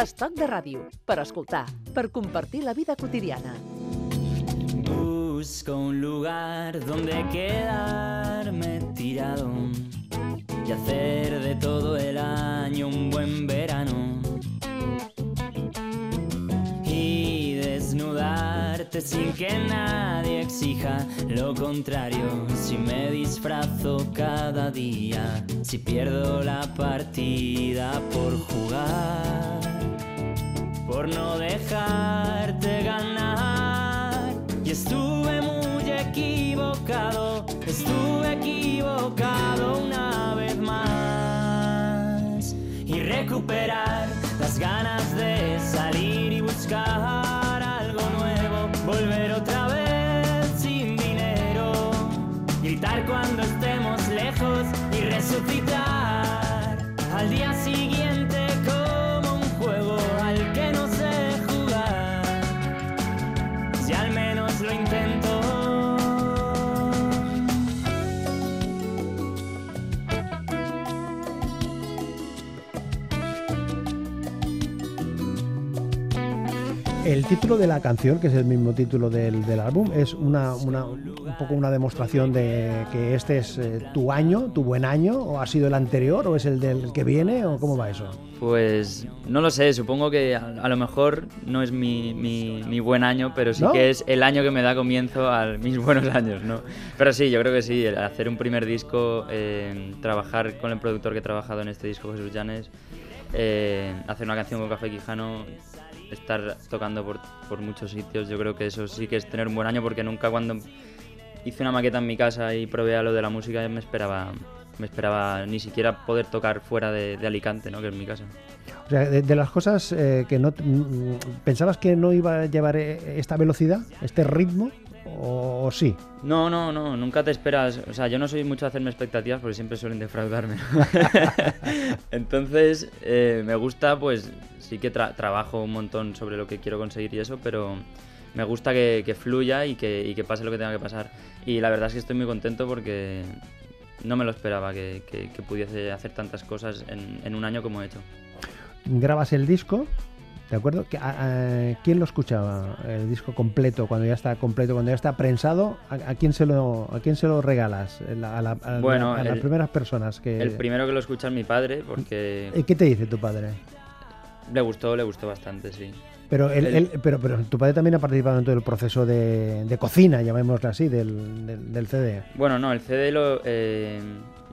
Estat de ràdio, per escoltar, per compartir la vida quotidiana. Busco un lugar donde quedarme tirado y hacer de todo el año un buen verano. Y desnudarte sin que nadie exija lo contrario. Si me disfrazo cada día, si pierdo la partida por jugar, por no dejarte ganar. Y estuve muy equivocado, estuve equivocado una vez más. Y recuperar las ganas de salir y buscar El título de la canción, que es el mismo título del, del álbum, es una, una- un poco una demostración de que este es eh, tu año, tu buen año, o ha sido el anterior, o es el del que viene, o cómo va eso. Pues no lo sé, supongo que a, a lo mejor no es mi, mi- mi buen año, pero sí ¿No? que es el año que me da comienzo a mis buenos años, ¿no? Pero sí, yo creo que sí, el hacer un primer disco, eh, trabajar con el productor que he trabajado en este disco, Jesús Llanes, eh, hacer una canción con Café Quijano, estar tocando por, por muchos sitios, yo creo que eso sí que es tener un buen año porque nunca cuando hice una maqueta en mi casa y probé a lo de la música me esperaba me esperaba ni siquiera poder tocar fuera de, Alicante, ¿no? que es mi casa. O sea, de, las cosas eh, que no... mm, ¿Pensabas que no iba a llevar eh, esta velocidad, este ritmo, o, o sí? No, no, no, nunca te esperas. O sea, yo no soy mucho de hacerme expectativas porque siempre suelen defraudarme. Entonces, eh, me gusta, pues sí que tra- trabajo un montón sobre lo que quiero conseguir y eso, pero me gusta que, que fluya y que, y que pase lo que tenga que pasar. Y la verdad es que estoy muy contento porque no me lo esperaba que, que- que pudiese hacer tantas cosas en, en un año como he hecho. Grabas el disco, ¿de acuerdo? ¿Qui- a- a- ¿Quién lo escuchaba? El disco completo, cuando ya está completo, cuando ya está prensado, ¿a, a quién, se lo, a quién se lo regalas? A, la- a la- Bueno, a las primeras personas que... El primero que lo escucha es mi padre porque ¿Y ¿Qué te dice tu padre? le gustó, le gustó bastante, sí. Pero, él- El- él- pero, pero tu padre también ha participado en todo el proceso de, de cocina, llamémoslo así, del, del, del CD. Bueno, no, el CD lo. eh,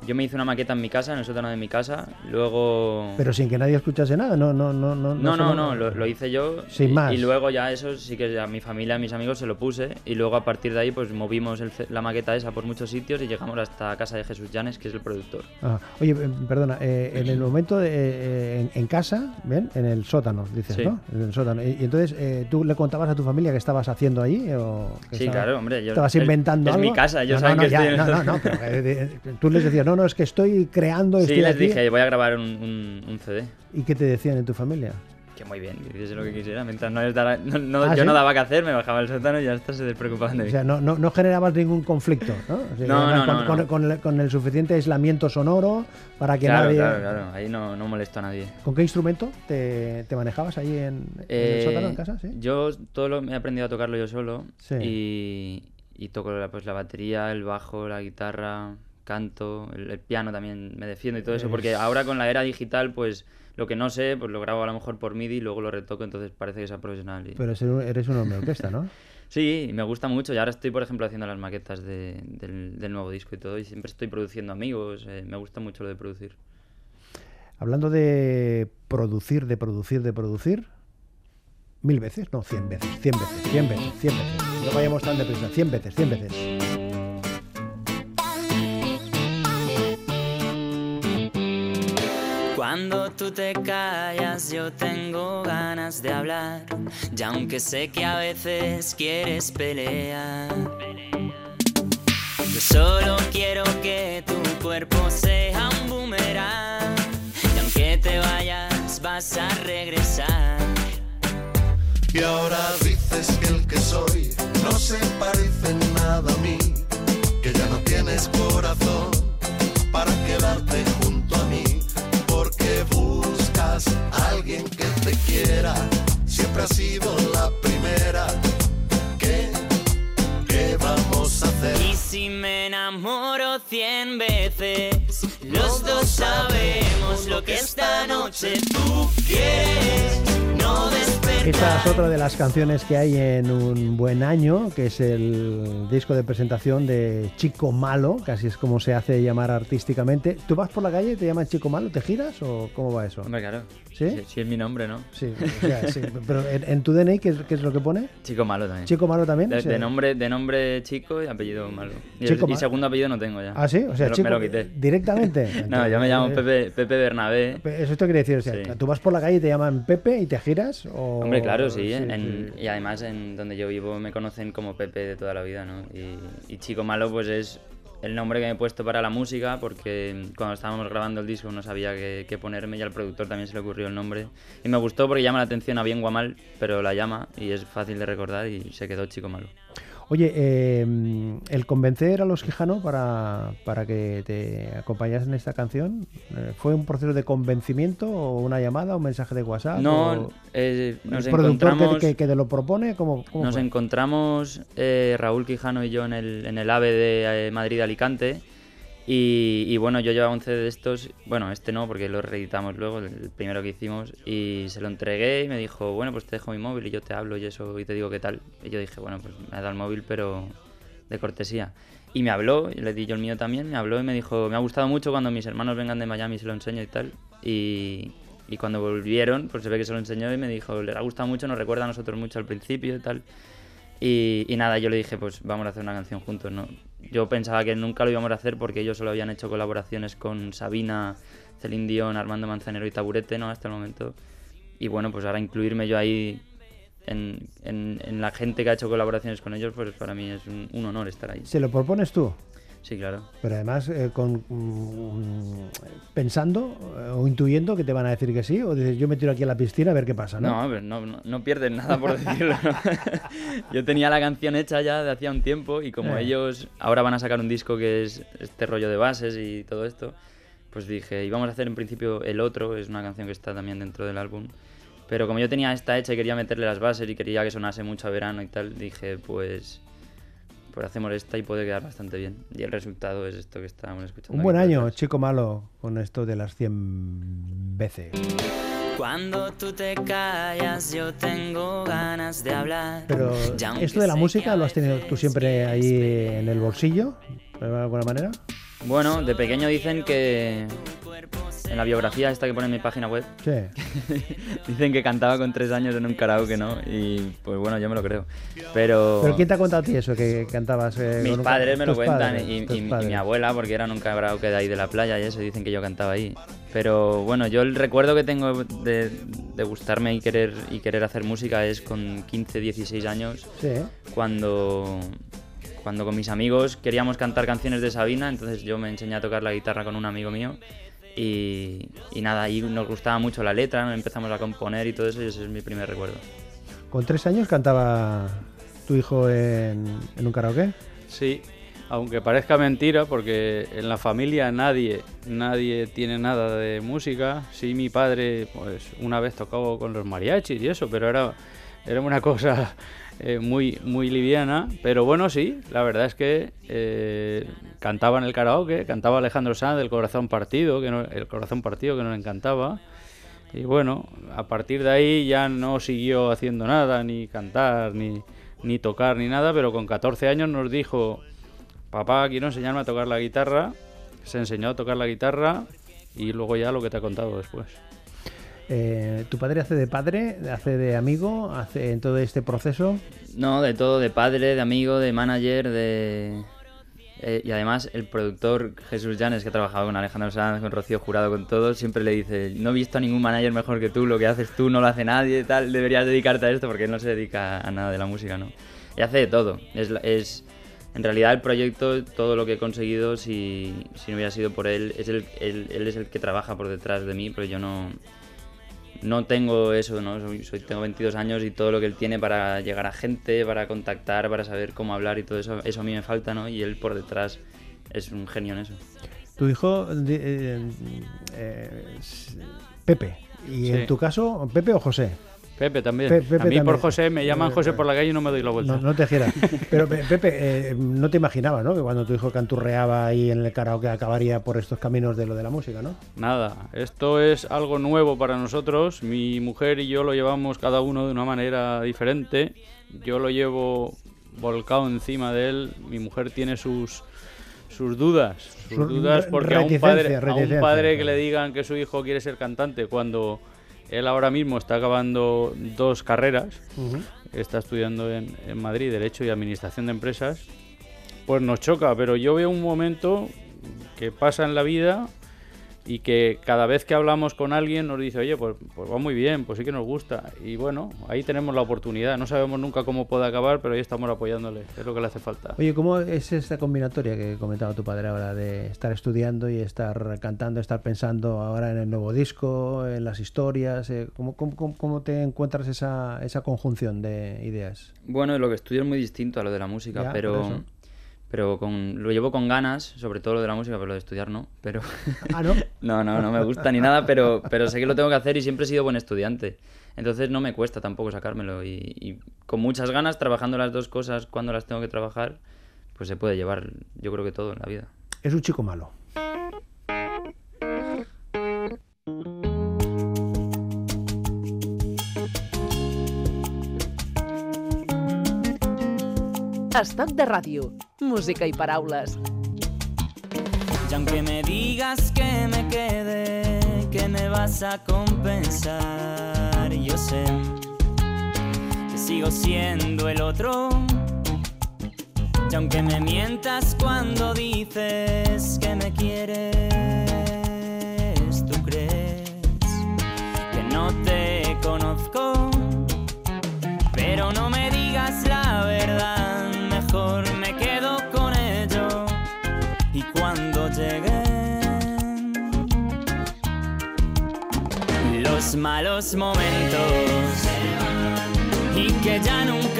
yo me hice una maqueta en mi casa, en el sótano de mi casa. Luego. Pero sin que nadie escuchase nada, no, no, no, no. no, no, no, lo, lo hice yo. Sin y, más. Y luego ya eso sí que a mi familia, a mis amigos se lo puse. Y luego a partir de ahí, pues movimos el la maqueta esa por muchos sitios y llegamos hasta casa de Jesús Llanes, que es el productor. Ah, oye, eh, perdona, eh, en el momento de, eh, en, en casa, ¿ven? En el sótano, dices, Sí. ¿no? En el sótano. Y, y entonces, eh, ¿tú le contabas a tu familia qué estabas haciendo allí? O que Sí, estaba- claro, hombre. Yo, ¿Estabas el- inventando Es algo? mi casa, ellos no, no, saben no, que ya, estoy en no, no, no, pero, tú les decías, no, no, es que estoy creando, Sí, estoy les aquí. dije, voy a grabar un, un- un CD. ¿Y qué te decían en tu familia? Que muy bien, que hiciese lo que quisiera. Mientras no les dara- no- no- Ah, yo ¿sí? no daba que hacer, me bajaba al sótano y ya está, se despreocupaban de mí. O sea, no, no, no generabas ningún conflicto, ¿no? O sea, No, con, no, con- con el, con el suficiente aislamiento sonoro para que claro, nadie... claro, claro. Ahí no, no molesto a nadie. ¿Con qué instrumento te, te manejabas ahí en, en el Eh, sótano en casa? ¿sí? Yo todo lo, he aprendido a tocarlo yo solo Sí. y, y toco la, pues, la batería, el bajo, la guitarra, canto, el, el piano también me defiendo y todo eso, porque ahora con la era digital, pues lo que no sé, pues lo grabo a lo mejor por MIDI y luego lo retoco, entonces parece que sea profesional. y- Pero eres un- hombre orquesta, ¿no? Sí, me gusta mucho y ahora estoy, por ejemplo, haciendo las maquetas de- del, del nuevo disco y todo y siempre estoy produciendo amigos, eh, me gusta mucho lo de producir. Hablando de producir, de producir, de producir, mil veces, no, cien veces, cien veces, cien veces, cien veces. No vayamos tan deprisa, cien veces, cien veces. Cuando tú te callas yo tengo ganas de hablar. Y aunque sé que a veces quieres pelear Yo solo quiero que tu cuerpo sea un boomerang. Y aunque te vayas vas a regresar. Y ahora dices que el que soy no se parece nada a mí, que ya no tienes corazón para quedarte alguien que te quiera ha sido la primera. ¿Qué, qué vamos a hacer? Y si me enamoro cien veces, los dos sabemos lo que esta noche tú quieres. No. Esta es otra de las canciones que hay en Un Buen Año, que es el disco de presentación de Chico Malo, que así es como se hace llamar artísticamente. ¿Tú vas por la calle y te llaman Chico Malo? ¿Te giras o cómo va eso? Hombre, claro. ¿Sí? Si, si es mi nombre, ¿no? Sí, o sea, sí. Pero en, en tu DNI, ¿qué, es- qué es lo que pone? Chico malo también. ¿Chico Malo también? De, O sea, de nombre, de nombre chico y apellido malo. Y, el- y segundo apellido no tengo ya. ¿Ah, sí? O sea, me, lo, Chico, me lo quité. ¿Directamente? No, yo me llamo Pepe, Pepe Bernabé. Eso esto quiere decir, o sea, Sí. tú vas por la calle y te llaman Pepe y te giras o... Hombre, claro, sí, sí, en- sí. Y además en donde yo vivo me conocen como Pepe de toda la vida, ¿no? Y, y Chico Malo pues es el nombre que me he puesto para la música porque cuando estábamos grabando el disco no sabía qué, ponerme y al productor también se le ocurrió el nombre. Y me gustó porque llama la atención a bien o a mal, pero la llama y es fácil de recordar y se quedó Chico Malo. Oye, eh, el convencer a los Quijano para, para que te acompañasen en esta canción, eh, ¿fue un proceso de convencimiento o una llamada, un mensaje de WhatsApp? No, o eh, nos ¿El productor encontramos... que, que- que te lo propone? ¿Cómo, cómo Nos fue? encontramos eh, Raúl Quijano y yo en el, en el AVE de eh, Madrid-Alicante. Y, y bueno, yo llevaba un CD de estos, bueno, este no, porque lo reeditamos luego, el primero que hicimos, y se lo entregué y me dijo, bueno, pues te dejo mi móvil y yo te hablo y eso, y te digo qué tal. Y yo dije, bueno, pues me ha dado el móvil, pero de cortesía. Y me habló, y le di yo el mío también, me habló y me dijo, me ha gustado mucho cuando mis hermanos vengan de Miami, se lo enseño y tal. Y, y cuando volvieron, pues se ve que se lo enseñó y me dijo, le ha gustado mucho, nos recuerda a nosotros mucho al principio y tal. Y, y nada, yo le dije, pues vamos a hacer una canción juntos, ¿no? Yo pensaba que nunca lo íbamos a hacer porque ellos solo habían hecho colaboraciones con Sabina, Celine Dion, Armando Manzanero y Taburete, ¿no? Hasta el momento. Y bueno, pues ahora incluirme yo ahí en, en- la gente que ha hecho colaboraciones con ellos, pues para mí es un, un honor estar ahí. ¿Se lo propones tú? Sí, claro. Pero además, eh, con, mm, pensando eh, o intuyendo que te van a decir que sí, o dices, yo me tiro aquí a la piscina a ver qué pasa, ¿no? No, no, no, no pierdes nada por decirlo. ¿no? Yo tenía la canción hecha ya de hacía un tiempo y como Eh. ellos ahora van a sacar un disco que es este rollo de bases y todo esto, pues dije, íbamos a hacer en principio el otro, es una canción que está también dentro del álbum. Pero como yo tenía esta hecha y quería meterle las bases y quería que sonase mucho a verano y tal, dije, pues, pues hacemos esta y puede quedar bastante bien. Y el resultado es esto que estábamos escuchando. Un buen año, chico malo, con esto de las 100 veces. Cuando tú te callas, yo tengo ganas de hablar. Pero esto de la música lo has tenido tú siempre ahí en el bolsillo, de alguna manera. Bueno, de pequeño dicen que en la biografía esta que pone en mi página web, Sí. Dicen que cantaba con tres años en un karaoke, ¿no? Y pues bueno, yo me lo creo. Pero, ¿Pero quién te ha contado a ti eso, que cantabas? eh, mis con un- padres me lo cuentan padres, y, y mi- y padres? mi abuela, porque era en un karaoke de ahí de la playa y eso, dicen que yo cantaba ahí. Pero bueno, yo el recuerdo que tengo de, de gustarme y querer, y querer hacer música es con 15, 16 años, Sí. cuando, cuando con mis amigos queríamos cantar canciones de Sabina, entonces yo me enseñé a tocar la guitarra con un amigo mío. Y, y nada, ahí nos gustaba mucho la letra, empezamos a componer y todo eso, y ese es mi primer recuerdo. Con tres años cantaba tu hijo en, en un karaoke. Sí, aunque parezca mentira, porque en la familia nadie, nadie tiene nada de música. Sí, mi padre, pues una vez tocaba con los mariachis y eso, pero era, era una cosa eh, muy, muy liviana. Pero bueno, sí, la verdad es que eh, cantaba en el karaoke, cantaba Alejandro Sanz del Corazón Partido, que no- el Corazón Partido que nos encantaba. Y bueno, a partir de ahí ya no siguió haciendo nada, ni cantar, ni, ni tocar, ni nada, pero con 14 años nos dijo, papá, quiero enseñarme a tocar la guitarra. Se enseñó a tocar la guitarra y luego ya lo que te ha contado después. Eh, ¿Tu padre hace de padre, hace de amigo, hace en todo este proceso? No, de todo, de padre, de amigo, de manager, de... eh, y además el productor Jesús Llanes, que ha trabajado con Alejandro Sanz, con Rocío Jurado, con todos, siempre le dice, no he visto a ningún manager mejor que tú, lo que haces tú no lo hace nadie, tal, deberías dedicarte a esto porque él no se dedica a nada de la música, ¿no? Y hace de todo, es, es en realidad el proyecto, todo lo que he conseguido, si, si no hubiera sido por él, es el, él, él es el que trabaja por detrás de mí, pero yo no, no tengo eso, ¿no? Soy, soy- tengo 22 años y todo lo que él tiene para llegar a gente, para contactar, para saber cómo hablar y todo eso, eso a mí me falta, ¿no? Y él por detrás es un genio en eso. Tu hijo, eh, eh, Pepe. Y Sí. en tu caso, Pepe o José. Pepe también. Pe- Pepe a mí por también. José me llaman José por la calle y no me doy la vuelta. No, no te gieras. Pero Pe- Pepe, eh, no te imaginabas, ¿no? Que cuando tu hijo canturreaba ahí en el karaoke acabaría por estos caminos de lo de la música, ¿no? Nada, esto es algo nuevo para nosotros. Mi mujer y yo lo llevamos cada uno de una manera diferente. Yo lo llevo volcado encima de él. Mi mujer tiene sus sus dudas, sus Sus dudas porque a un padre, a un padre que le digan que su hijo quiere ser cantante cuando él ahora mismo está acabando dos carreras, está estudiando en, en Madrid Derecho y Administración de Empresas, pues nos choca, pero yo veo un momento que pasa en la vida y que cada vez que hablamos con alguien nos dice, oye, pues, pues va muy bien, pues sí que nos gusta. Y bueno, ahí tenemos la oportunidad. No sabemos nunca cómo puede acabar, pero ahí estamos apoyándole. Es lo que le hace falta. Oye, ¿cómo es esta combinatoria que comentaba tu padre ahora de estar estudiando y estar cantando, estar pensando ahora en el nuevo disco, en las historias? eh, ¿Cómo, cómo- cómo- cómo te encuentras esa, esa conjunción de ideas? Bueno, lo que estudio es muy distinto a lo de la música, Ya, por pero eso. Pero con, lo llevo con ganas, sobre todo lo de la música, pero lo de estudiar no. Pero Ah, ¿no? no, no, no me gusta ni nada, pero, pero sé que lo tengo que hacer y siempre he sido buen estudiante. Entonces no me cuesta tampoco sacármelo y, y con muchas ganas, trabajando las dos cosas cuando las tengo que trabajar, pues se puede llevar, yo creo que todo en la vida. Es un chico malo. Estoc de ràdio. Música i paraules. Y aunque me digas que me quede, que me vas a compensar, yo sé que sigo siendo el otro. Y aunque me mientas cuando dices que me quieres, los malos momentos y que ya nunca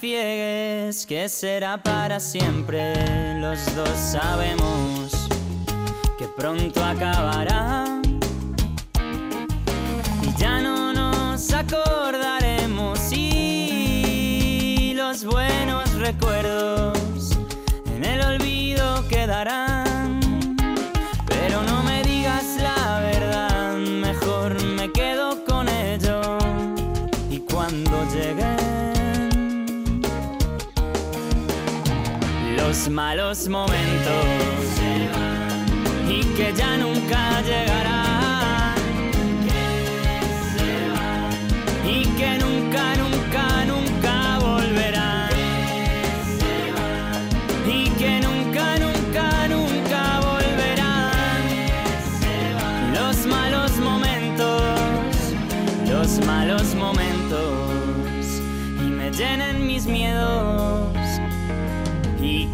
que será para siempre, los dos sabemos que pronto acabará. Y ya no nos acordaremos y los buenos recuerdos en el olvido quedarán. Los malos momentos. Y que ya nunca llegarán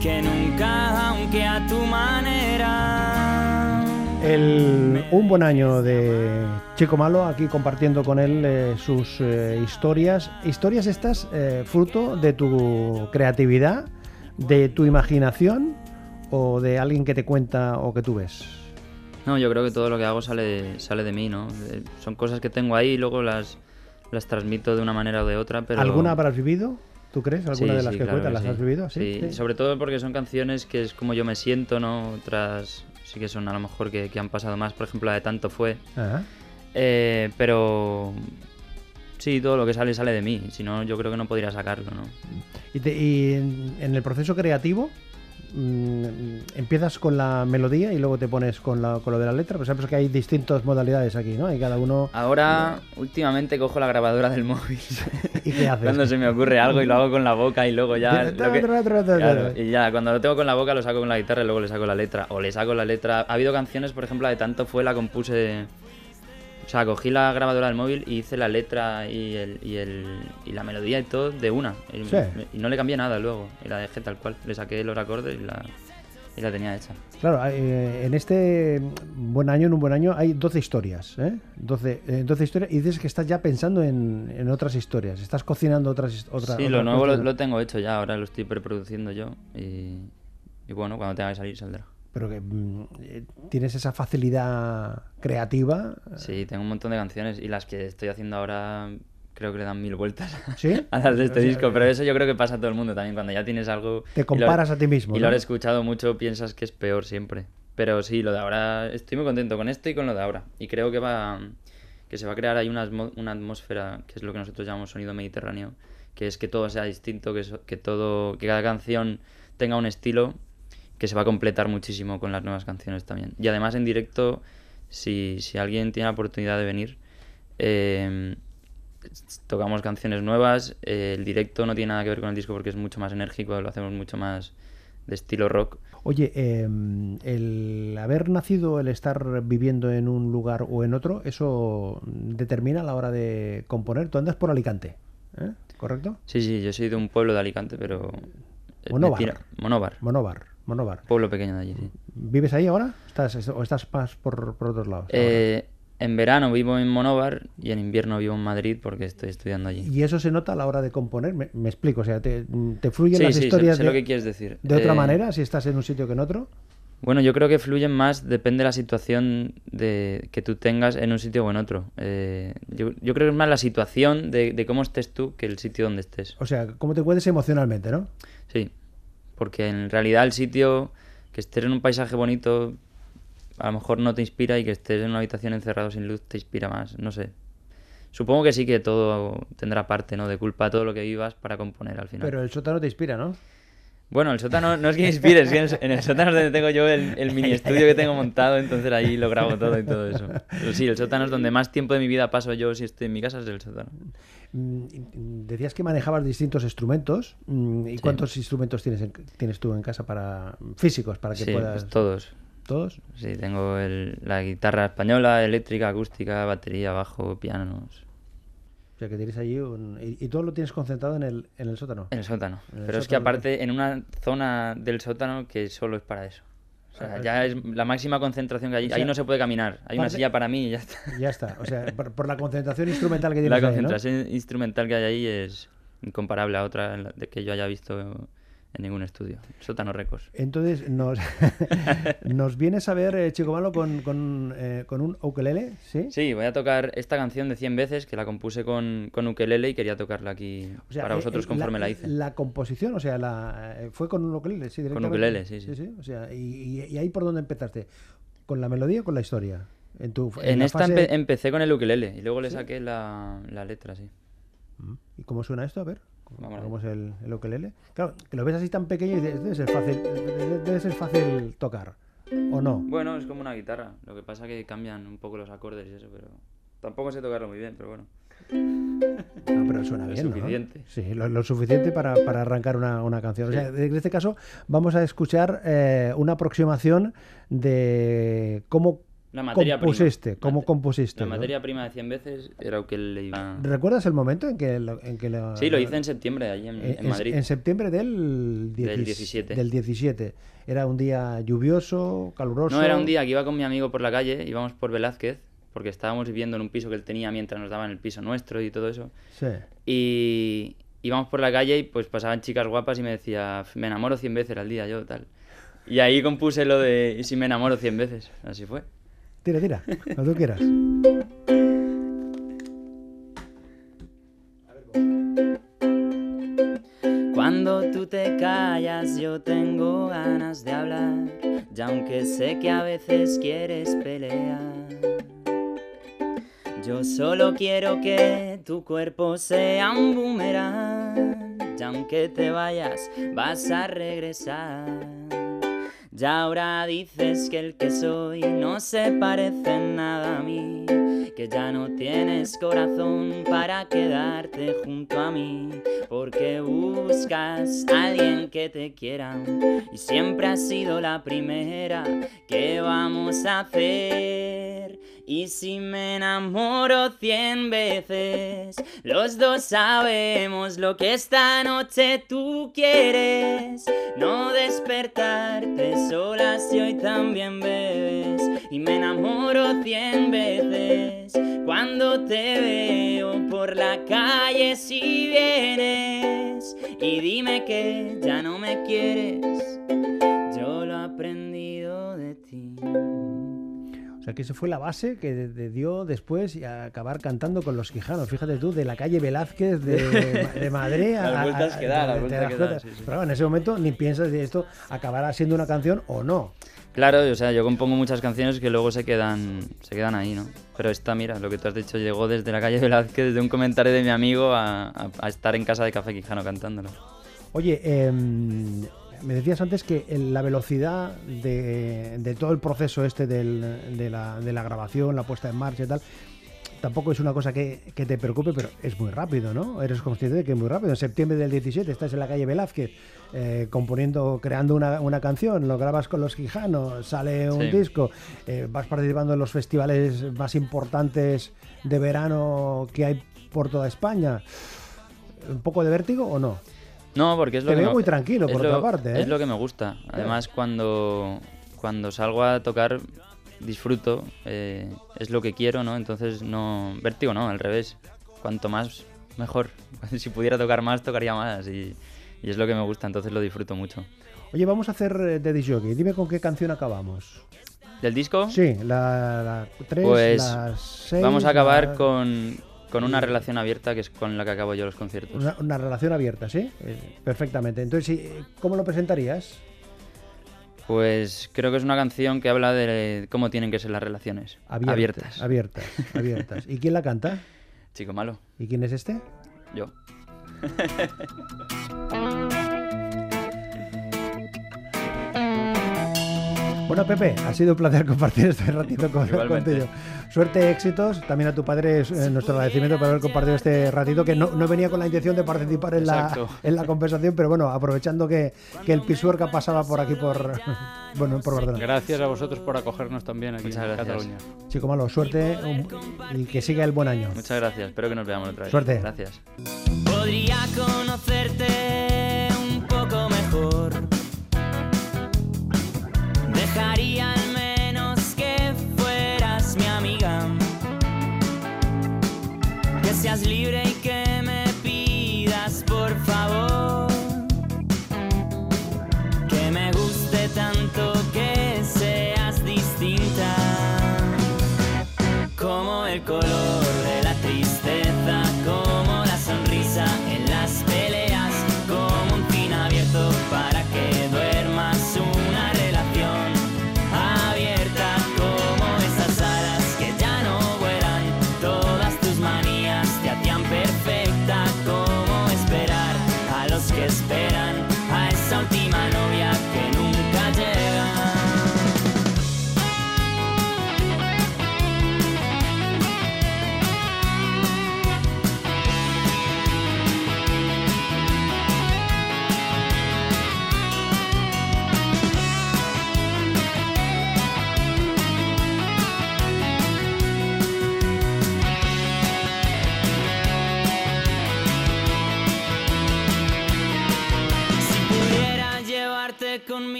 que nunca, aunque a tu manera. El, un buen año de Chico Malo, aquí compartiendo con él eh, sus eh, historias. Historias estas eh, fruto de tu creatividad, de tu imaginación o de alguien que te cuenta o que tú ves. No, yo creo que todo lo que hago sale, sale de mí, ¿no? Eh, Son cosas que tengo ahí y luego las, las transmito de una manera o de otra, pero... ¿Alguna habrás vivido? ¿Tú crees? ¿Alguna Sí, de las sí, que claro cuentas las has vivido? Sí, Sí. sobre todo porque son canciones que es como yo me siento, ¿no? Otras sí que son a lo mejor que, que han pasado más, por ejemplo, la de Tanto Fue. Ajá. Eh, pero sí, todo lo que sale sale de mí, si no yo creo que no podría sacarlo, ¿no? Y, te- y en, en el proceso creativo, empiezas con la melodía y luego te pones con, la, con lo de la letra. Pues sabes que hay distintas modalidades aquí, ¿no? Y cada uno. Ahora, últimamente cojo la grabadora del móvil. ¿Y qué haces? cuando se me ocurre algo y lo hago con la boca y luego ya... lo que- Claro, y ya, cuando lo tengo con la boca lo saco con la guitarra y luego le saco la letra. O le saco la letra. Ha habido canciones, por ejemplo, la de Tanto Fue, la compuse... O sea, cogí la grabadora del móvil y hice la letra y, el, y, el, y la melodía y todo de una. Y, Sí. y no le cambié nada luego. Y la dejé tal cual. Le saqué los acordes y la, y la tenía hecha. Claro, eh, en este buen año, en un buen año, hay 12 historias. ¿eh? 12, eh, 12 historias. Y dices que estás ya pensando en, en otras historias. Estás cocinando otras otras. sí, lo nuevo lo, lo tengo hecho ya, ahora lo estoy preproduciendo yo y, y bueno, cuando tenga que salir saldrá. Pero que mm, eh, tienes esa facilidad creativa. Sí, tengo un montón de canciones y las que estoy haciendo ahora creo que le dan mil vueltas ¿Sí? a las de este disco, pero eso yo creo que pasa a todo el mundo también, cuando ya tienes algo... Te lo- comparas a ti mismo. Y ¿no? lo has escuchado mucho, piensas que es peor siempre. Pero sí, lo de ahora, estoy muy contento con esto y con lo de ahora. Y creo que va que se va a crear ahí una, una atmósfera, que es lo que nosotros llamamos sonido mediterráneo, que es que todo sea distinto, que, so- que todo, que cada canción tenga un estilo que se va a completar muchísimo con las nuevas canciones también. Y además en directo, si, si alguien tiene la oportunidad de venir, eh, tocamos canciones nuevas. eh, el directo no tiene nada que ver con el disco porque es mucho más enérgico, lo hacemos mucho más de estilo rock. Oye, eh, el haber nacido, el estar viviendo en un lugar o en otro, eso determina a la hora de componer. Tú andas por Alicante, ¿eh? ¿correcto? Sí, sí, yo soy de un pueblo de Alicante, pero... eh, Monóvar. tira- Monóvar. Monóvar, Monóvar. Pueblo pequeño de allí, sí. ¿Vives ahí ahora? ¿Estás, ¿O estás más por, por otros lados? Eh, en verano vivo en Monóvar y en invierno vivo en Madrid porque estoy estudiando allí. ¿Y eso se nota a la hora de componer? Me, me explico, o sea, ¿te, te fluyen Sí, las sí, historias sé de, lo que quieres decir. de otra Eh, manera si estás en un sitio que en otro? Bueno, yo creo que fluyen más, depende de la situación de, que tú tengas en un sitio o en otro. Eh, yo, yo creo que es más la situación de, de cómo estés tú que el sitio donde estés. O sea, ¿cómo te encuentres emocionalmente, no? Sí, porque en realidad el sitio, que estés en un paisaje bonito, a lo mejor no te inspira y que estés en una habitación encerrado sin luz te inspira más, no sé. Supongo que sí que todo tendrá parte, ¿no? De culpa todo lo que vivas para componer al final. Pero el sótano te inspira, ¿no? Bueno, el sótano no es que inspire, es que en el, en el sótano es donde tengo yo el, el mini estudio que tengo montado, entonces ahí lo grabo todo y todo eso. Pero sí, el sótano es donde más tiempo de mi vida paso yo si estoy en mi casa, es el sótano. Mm, Decías que manejabas distintos instrumentos. mm, ¿Y cuántos instrumentos tienes, en- tienes tú en casa para físicos para que Sí, puedas pues todos. todos? Sí, tengo el- la guitarra española, eléctrica, acústica, batería, bajo, pianos. O sea que tienes allí un... y, y todo lo tienes concentrado en el, en el sótano. En el sótano. En el Pero es que aparte en una zona del sótano que solo es para eso. O sea, Ah, ya es la máxima concentración que hay. o sea, ahí no se puede caminar. Hay una silla para mí y ya está. Ya está. O sea, por, por la concentración instrumental que tienes La ahí, ¿no? concentración instrumental que hay ahí es incomparable a otra de que yo haya visto en ningún estudio. Sótano Records. Entonces nos, nos vienes a ver, eh, Chico Malo, con, con, eh, con un ukelele, ¿sí? Sí, voy a tocar esta canción de 100 veces que la compuse con, con ukelele y quería tocarla aquí O sea, para eh, vosotros eh, conforme la, hice. La composición, o sea, la, fue con un ukelele, sí, directamente. ukelele, sí, sí. O sea, y, ahí por dónde empezaste? ¿Con la melodía o con la historia? En, tu, En, la esta fase- empe- empecé con el ukelele y luego le saqué la, la letra, sí. Mm. ¿Y cómo suena esto? A ver, Vamos a ¿cómo es el, el ukelele? Claro, que lo ves así tan pequeño y dices, debe ser fácil, debe- ser fácil tocar, ¿o no? Bueno, es como una guitarra. Lo que pasa que cambian un poco los acordes y eso, pero tampoco sé tocarlo muy bien, pero bueno. No, pero suena Lo bien, ¿no? suficiente. Sí, lo, lo suficiente para, para arrancar una, una canción. O sea, en este caso vamos a escuchar eh, una aproximación de cómo La materia compusiste, prima. cómo compusiste. La ¿no? materia prima de 100 veces era ukelele. Ah. ¿Recuerdas el momento en que lo, en que lo- Sí, lo hice en septiembre, allí en, en- en Madrid. en septiembre del, Del 10 17. del 17. Era un día lluvioso, caluroso. No, era un día que iba con mi amigo por la calle, íbamos por Velázquez, porque estábamos viviendo en un piso que él tenía mientras nos daban el piso nuestro y todo eso. Sí. Y íbamos por la calle y pues pasaban chicas guapas y me decía, me enamoro 100 veces al día yo, tal. Y ahí compuse lo de, y si me enamoro 100 veces, así fue. Tira, tira, cuando tú quieras. Cuando tú te callas yo tengo ganas de hablar, y aunque sé que a veces quieres pelear. Yo solo quiero que tu cuerpo sea un boomerang, y aunque te vayas vas a regresar. Y ahora dices que el que soy no se parece en nada a mí, que ya no tienes corazón para quedarte junto a mí, porque buscas a alguien que te quiera y siempre has sido la primera. ¿Qué vamos a hacer? Y si me enamoro cien veces, los dos sabemos lo que esta noche tú quieres. No despertarte sola y hoy también bebes. Y me enamoro cien veces cuando te veo por la calle si vienes. Y dime que ya no me quieres, sea, que esa fue la base que te dio después y a acabar cantando con los Quijanos. Fíjate tú, de la calle Velázquez de, de Madrid a... Las vueltas a- que da, de- las de vueltas que da, vueltas. sí, sí. Pero bueno, en ese momento ni piensas de esto acabará siendo una canción o no. Claro, o sea, yo compongo muchas canciones que luego se quedan, se quedan ahí, ¿no? Pero esta, mira, lo que tú has dicho, llegó desde la calle Velázquez, desde un comentario de mi amigo a, a- estar en casa de Café Quijano cantándolo. Oye, em, me decías antes que la velocidad de, de todo el proceso este del- de, la, de la grabación, la puesta en marcha y tal, tampoco es una cosa que, que te preocupe, pero es muy rápido, ¿no? Eres consciente de que es muy rápido. En septiembre del 17 estás en la calle Velázquez eh, componiendo, creando una, una canción, lo grabas con los Quijanos, sale un Sí. disco, eh, vas participando en los festivales más importantes de verano que hay por toda España. ¿Un poco de vértigo o no? No, porque es lo Te que veo me- muy tranquilo, por lo- otra parte, ¿eh? Es lo que me gusta. Además, cuando, cuando salgo a tocar, disfruto, eh, es lo que quiero, ¿no? Entonces, no. Vértigo, no, al revés. Cuanto más, mejor. si pudiera tocar más, tocaría más. Y, y es lo que me gusta, entonces lo disfruto mucho. Oye, vamos a hacer eh, de disc jockey. Dime con qué canción acabamos. ¿Del disco? Sí, la, la 3, Pues la 6. Vamos a acabar con, con una relación abierta, que es con la que acabo yo los conciertos. Una, una relación abierta, ¿sí? Perfectamente. Entonces, ¿cómo lo presentarías? Pues creo que es una canción que habla de cómo tienen que ser las relaciones. Abiertas. Abiertas, abiertas. ¿Y quién la canta? Chico malo, ¿Y quién es este? yo. Bueno, Pepe, ha sido un placer compartir este ratito con, contigo. Suerte, éxitos. También a tu padre eh, nuestro agradecimiento por haber compartido este ratito, que no, no venía con la intención de participar en, la, en la conversación, pero bueno, aprovechando que, que el Pisuerca pasaba por aquí, por, bueno, por Barcelona. Gracias a vosotros por acogernos también aquí Muchas en gracias. Cataluña. Chico malo, suerte y que siga el buen año. Muchas gracias, espero que nos veamos otra vez. Suerte. Gracias. Podría conocerte libre